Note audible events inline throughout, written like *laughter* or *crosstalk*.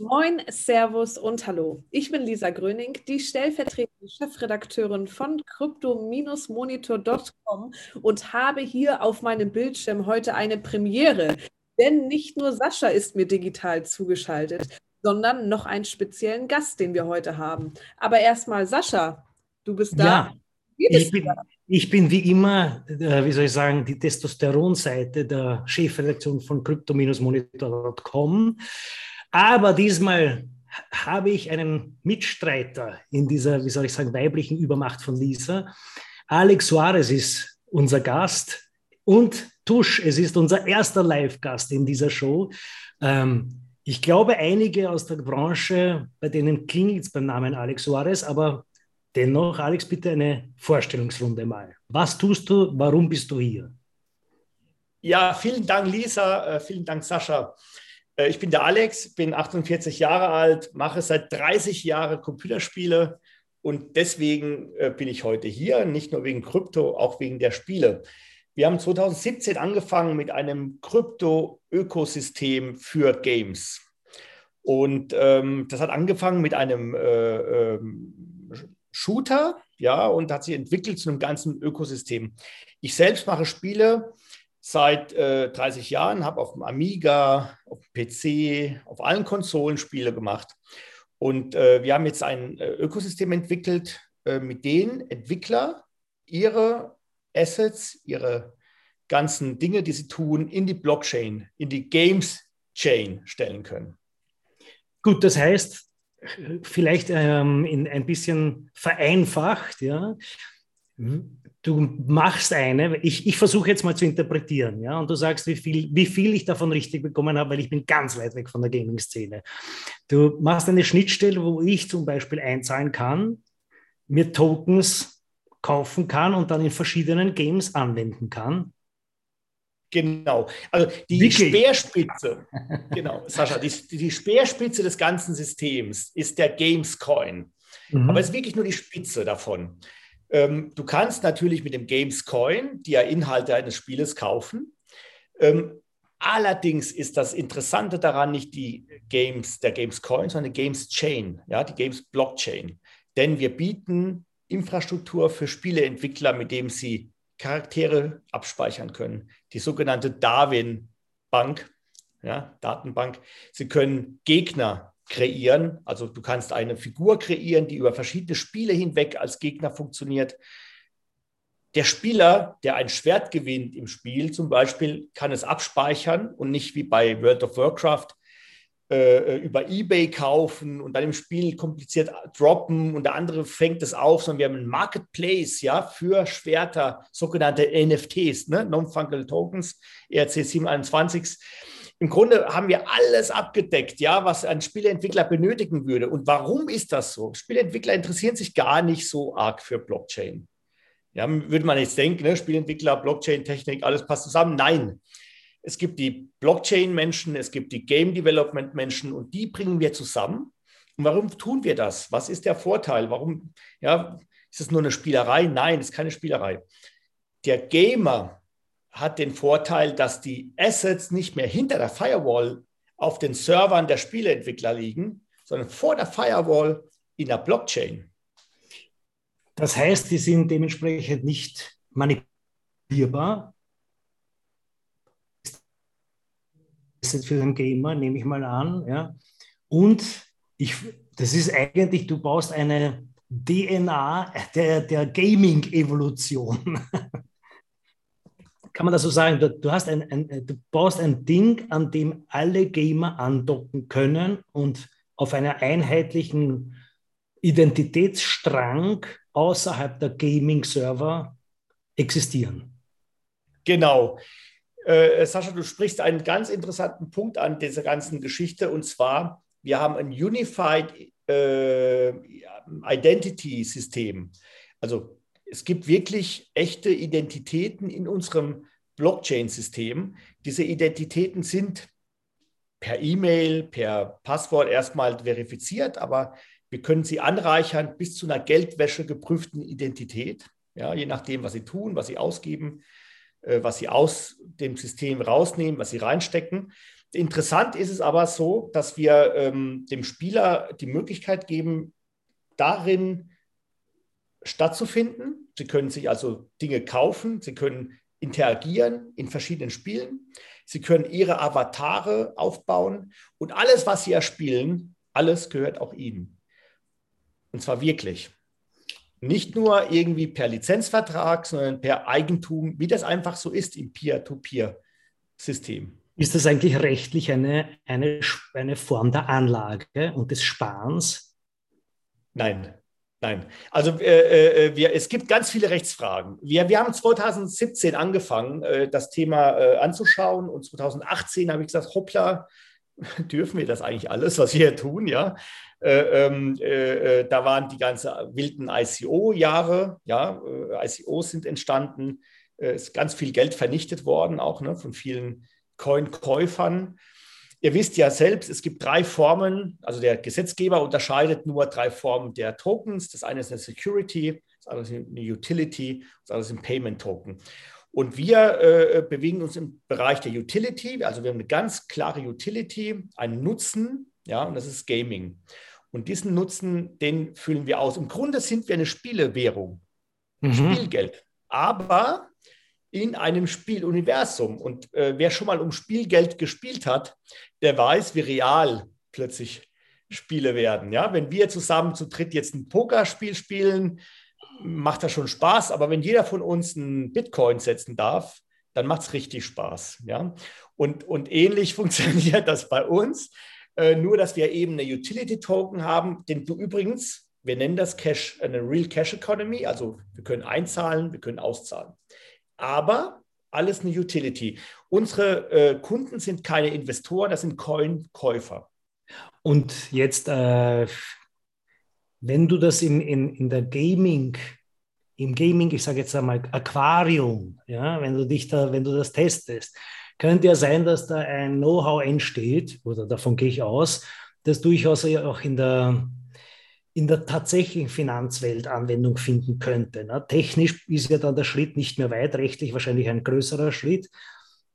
Moin, Servus und Hallo. Ich bin Lisa Gröning, die stellvertretende Chefredakteurin von crypto-monitor.com und habe hier auf meinem Bildschirm heute eine Premiere. Denn nicht nur Sascha ist mir digital zugeschaltet, sondern noch einen speziellen Gast, den wir heute haben. Aber erstmal, Sascha, du bist da. Ja, ich bin, ich bin wie immer, äh, wie soll ich sagen, die Testosteronseite der Chefredaktion von crypto-monitor.com. Aber diesmal habe ich einen Mitstreiter in dieser, wie soll ich sagen, weiblichen Übermacht von Lisa. Alex Suarez ist unser Gast und Tusch, es ist unser erster Live-Gast in dieser Show. Ähm, ich glaube, einige aus der Branche, bei denen klingelt es beim Namen Alex Suarez, aber dennoch, Alex, bitte eine Vorstellungsrunde mal. Was tust du? Warum bist du hier? Ja, vielen Dank, Lisa. Äh, vielen Dank, Sascha. Äh, ich bin der Alex, bin 48 Jahre alt, mache seit 30 Jahren Computerspiele und deswegen äh, bin ich heute hier, nicht nur wegen Krypto, auch wegen der Spiele. Wir haben 2017 angefangen mit einem Krypto-Ökosystem für Games. Und ähm, das hat angefangen mit einem äh, ähm, Shooter, ja, und hat sich entwickelt zu einem ganzen Ökosystem. Ich selbst mache Spiele seit äh, 30 Jahren, habe auf dem Amiga, auf dem PC, auf allen Konsolen Spiele gemacht. Und äh, wir haben jetzt ein äh, Ökosystem entwickelt, äh, mit denen Entwickler ihre Assets, ihre ganzen Dinge, die sie tun, in die Blockchain, in die Games Chain stellen können. Gut, das heißt, vielleicht ähm, in ein bisschen vereinfacht, ja. Du machst eine, ich, ich versuche jetzt mal zu interpretieren, ja, und du sagst, wie viel, wie viel ich davon richtig bekommen habe, weil ich bin ganz weit weg von der Gaming-Szene. Du machst eine Schnittstelle, wo ich zum Beispiel einzahlen kann, mir Tokens kaufen kann und dann in verschiedenen Games anwenden kann. Genau. Also die Wirklich? Speerspitze, genau, Sascha, die, die Speerspitze des ganzen Systems ist der Gamescoin. Mhm. Aber es ist wirklich nur die Spitze davon. Ähm, du kannst natürlich mit dem Gamescoin dir Inhalte eines Spieles kaufen. Ähm, allerdings ist das Interessante daran nicht die Games, der Gamescoin, sondern die Games Chain, ja, die Games Blockchain. Denn wir bieten Infrastruktur für Spieleentwickler, mit dem sie Charaktere abspeichern können. Die sogenannte Darwin-Bank, ja, Datenbank. Sie können Gegner kreieren. Also du kannst eine Figur kreieren, die über verschiedene Spiele hinweg als Gegner funktioniert. Der Spieler, der ein Schwert gewinnt im Spiel zum Beispiel, kann es abspeichern und nicht wie bei World of Warcraft äh, über Ebay kaufen und dann im Spiel kompliziert droppen und der andere fängt es auf, sondern wir haben einen Marketplace ja, für Schwerter, sogenannte NFTs, ne? Non-Fungible Tokens, ERC 721. Im Grunde haben wir alles abgedeckt, ja, was ein Spieleentwickler benötigen würde. Und warum ist das so? Spieleentwickler interessieren sich gar nicht so arg für Blockchain. Ja, würde man jetzt denken, ne? Spieleentwickler, Blockchain-Technik, alles passt zusammen. Nein, es gibt die Blockchain-Menschen, es gibt die Game Development-Menschen und die bringen wir zusammen. Und warum tun wir das? Was ist der Vorteil? Warum, ja, ist es nur eine Spielerei? Nein, es ist keine Spielerei. Der Gamer hat den Vorteil, dass die Assets nicht mehr hinter der Firewall auf den Servern der Spieleentwickler liegen, sondern vor der Firewall in der Blockchain. Das heißt, die sind dementsprechend nicht manipulierbar, für den Gamer, nehme ich mal an. Ja. Und ich, das ist eigentlich, du baust eine DNA der, der Gaming-Evolution. *laughs* Kann man das so sagen? Du, du, hast ein, ein, du baust ein Ding, an dem alle Gamer andocken können und auf einer einheitlichen Identitätsstrang außerhalb der Gaming-Server existieren. Genau. Äh, Sascha, du sprichst einen ganz interessanten Punkt an dieser ganzen Geschichte und zwar, wir haben ein Unified äh, Identity System. Also es gibt wirklich echte Identitäten in unserem Blockchain-System. Diese Identitäten sind per E-Mail, per Passwort erstmal verifiziert, aber wir können sie anreichern bis zu einer Geldwäsche geprüften Identität, ja, je nachdem, was sie tun, was sie ausgeben. äh, was sie aus dem System rausnehmen, was sie reinstecken. Interessant ist es aber so, dass wir ähm, dem Spieler die Möglichkeit geben, darin stattzufinden. Sie können sich also Dinge kaufen, sie können interagieren in verschiedenen Spielen, sie können ihre Avatare aufbauen und alles, was sie erspielen, alles gehört auch ihnen. Und zwar wirklich. Nicht nur irgendwie per Lizenzvertrag, sondern per Eigentum, wie das einfach so ist im Peer-to-Peer-System. Ist das eigentlich rechtlich eine, eine, eine Form der Anlage und des Sparens? Nein, nein. Also äh, äh, wir, es gibt ganz viele Rechtsfragen. Wir, wir haben 2017 angefangen, äh, das Thema äh, anzuschauen und 2018 habe ich gesagt, hoppla, *laughs* dürfen wir das eigentlich alles, was wir hier tun, ja? Äh, ähm, äh, da waren die ganzen wilden ICO-Jahre, ja, ICOs sind entstanden, ist ganz viel Geld vernichtet worden, auch ne, von vielen Coin-Käufern. Ihr wisst ja selbst, es gibt drei Formen, also der Gesetzgeber unterscheidet nur drei Formen der Tokens. Das eine ist eine Security, das andere ist eine Utility, das andere ist ein Payment Token. Und wir äh, bewegen uns im Bereich der Utility, also wir haben eine ganz klare Utility, einen Nutzen, ja, und das ist Gaming. Und diesen Nutzen, den füllen wir aus. Im Grunde sind wir eine Spielewährung, mhm. Spielgeld. Aber in einem Spieluniversum. Und äh, wer schon mal um Spielgeld gespielt hat, der weiß, wie real plötzlich Spiele werden. Ja? Wenn wir zusammen zu dritt jetzt ein Pokerspiel spielen, macht das schon Spaß. Aber wenn jeder von uns einen Bitcoin setzen darf, dann macht es richtig Spaß. Ja? Und, und ähnlich *laughs* funktioniert das bei uns. Äh, nur, dass wir eben eine Utility-Token haben, den du übrigens, wir nennen das Cash, eine Real Cash Economy, also wir können einzahlen, wir können auszahlen aber alles eine Utility. Unsere äh, Kunden sind keine Investoren, das sind Coin-Käufer. Und jetzt, äh, wenn du das in, in, in der Gaming, im Gaming, ich sage jetzt einmal Aquarium, ja, wenn du dich da, wenn du das testest, könnte ja sein, dass da ein Know-how entsteht, oder davon gehe ich aus, dass durchaus auch in der in der tatsächlichen Finanzwelt Anwendung finden könnte. Ne? Technisch ist ja dann der Schritt nicht mehr weit, rechtlich wahrscheinlich ein größerer Schritt.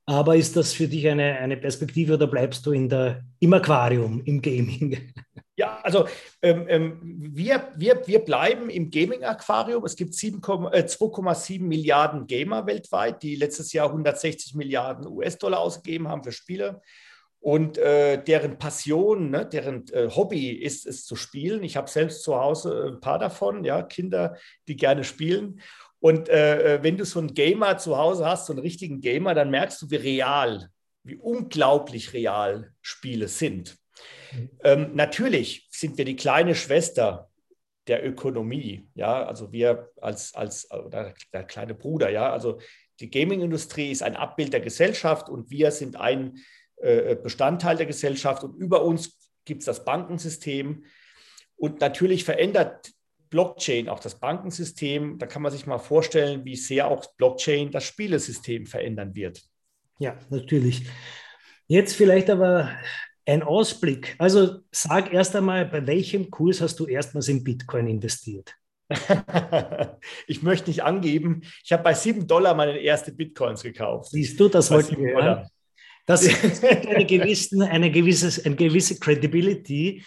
Aber ist das für dich eine, eine Perspektive oder bleibst du in der, im Aquarium, im Gaming? Ja, also ähm, ähm wir, wir, wir bleiben im Gaming-Aquarium. Es gibt 2,7 äh, Milliarden Gamer weltweit, die letztes Jahr 160 Milliarden US-Dollar ausgegeben haben für Spiele. Und äh, deren Passion, ne, deren äh, Hobby ist es zu spielen. Ich habe selbst zu Hause ein paar davon, ja, Kinder, die gerne spielen. Und äh, äh, wenn du so einen Gamer zu Hause hast, so einen richtigen Gamer, dann merkst du, wie real, wie unglaublich real Spiele sind. Mhm. Ähm, natürlich sind wir die kleine Schwester der Ökonomie, ja, also wir als, als oder der kleine Bruder, ja, also die Gaming-Industrie ist ein Abbild der Gesellschaft und wir sind ein äh, Bestandteil der Gesellschaft und über uns gibt es das Bankensystem. Und natürlich verändert Blockchain auch das Bankensystem. Da kann man sich mal vorstellen, wie sehr auch Blockchain das Spielesystem verändern wird. Ja, natürlich. Jetzt vielleicht aber ein Ausblick. Also sag erst einmal, bei welchem Kurs hast du erstmals in Bitcoin investiert? *laughs* ich möchte nicht angeben. Ich habe bei 7 Dollar meine erste Bitcoins gekauft. Siehst du, das wollten wir hören. Das ist eine, gewisse, eine, gewisse, eine gewisse Credibility,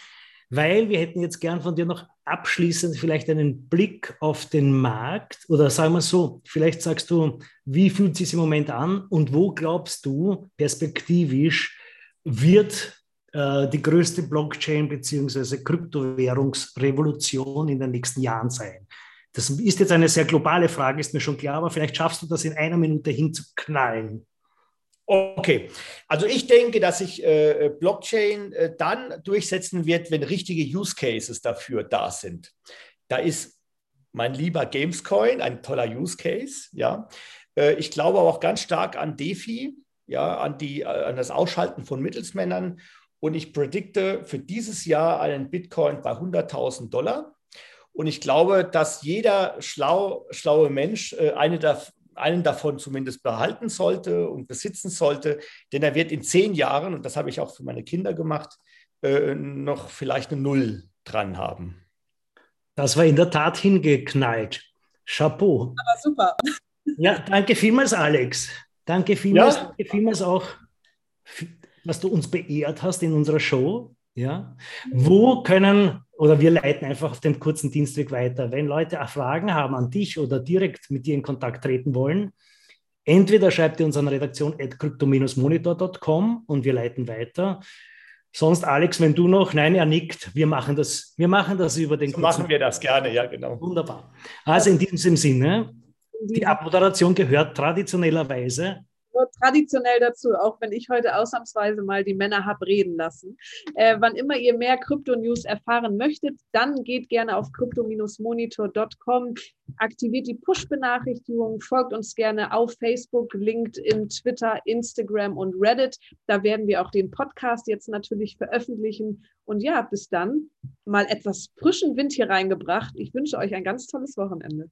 weil wir hätten jetzt gern von dir noch abschließend vielleicht einen Blick auf den Markt oder sagen wir so, vielleicht sagst du, wie fühlt es sich im Moment an und wo glaubst du perspektivisch wird äh, die größte Blockchain bzw. Kryptowährungsrevolution in den nächsten Jahren sein? Das ist jetzt eine sehr globale Frage, ist mir schon klar, aber vielleicht schaffst du das in einer Minute hinzuknallen. Okay, also ich denke, dass sich äh, Blockchain äh, dann durchsetzen wird, wenn richtige Use Cases dafür da sind. Da ist mein lieber Gamescoin ein toller Use Case, ja. Äh, ich glaube auch ganz stark an DeFi, ja, an, die, an das Ausschalten von Mittelsmännern. Und ich predikte für dieses Jahr einen Bitcoin bei 100.000 Dollar. Und ich glaube, dass jeder schlau, schlaue Mensch eine der einen davon zumindest behalten sollte und besitzen sollte, denn er wird in zehn Jahren, und das habe ich auch für meine Kinder gemacht, äh, noch vielleicht eine Null dran haben. Das war in der Tat hingeknallt. Chapeau. Aber super. Ja, danke vielmals, Alex. Danke vielmals, ja. danke vielmals auch, was du uns beehrt hast in unserer Show. Ja, wo können oder wir leiten einfach auf dem kurzen Dienstweg weiter. Wenn Leute auch Fragen haben an dich oder direkt mit dir in Kontakt treten wollen, entweder schreibt ihr uns an redaktion monitorcom und wir leiten weiter. Sonst, Alex, wenn du noch, nein, er nickt, wir machen das, wir machen das über den. So machen wir das gerne, ja, genau. Wunderbar. Also in diesem Sinne, die Abmoderation gehört traditionellerweise traditionell dazu, auch wenn ich heute ausnahmsweise mal die Männer habe reden lassen. Äh, wann immer ihr mehr Krypto-News erfahren möchtet, dann geht gerne auf crypto-monitor.com, aktiviert die Push-Benachrichtigung, folgt uns gerne auf Facebook, LinkedIn, Twitter, Instagram und Reddit. Da werden wir auch den Podcast jetzt natürlich veröffentlichen. Und ja, bis dann mal etwas frischen Wind hier reingebracht. Ich wünsche euch ein ganz tolles Wochenende.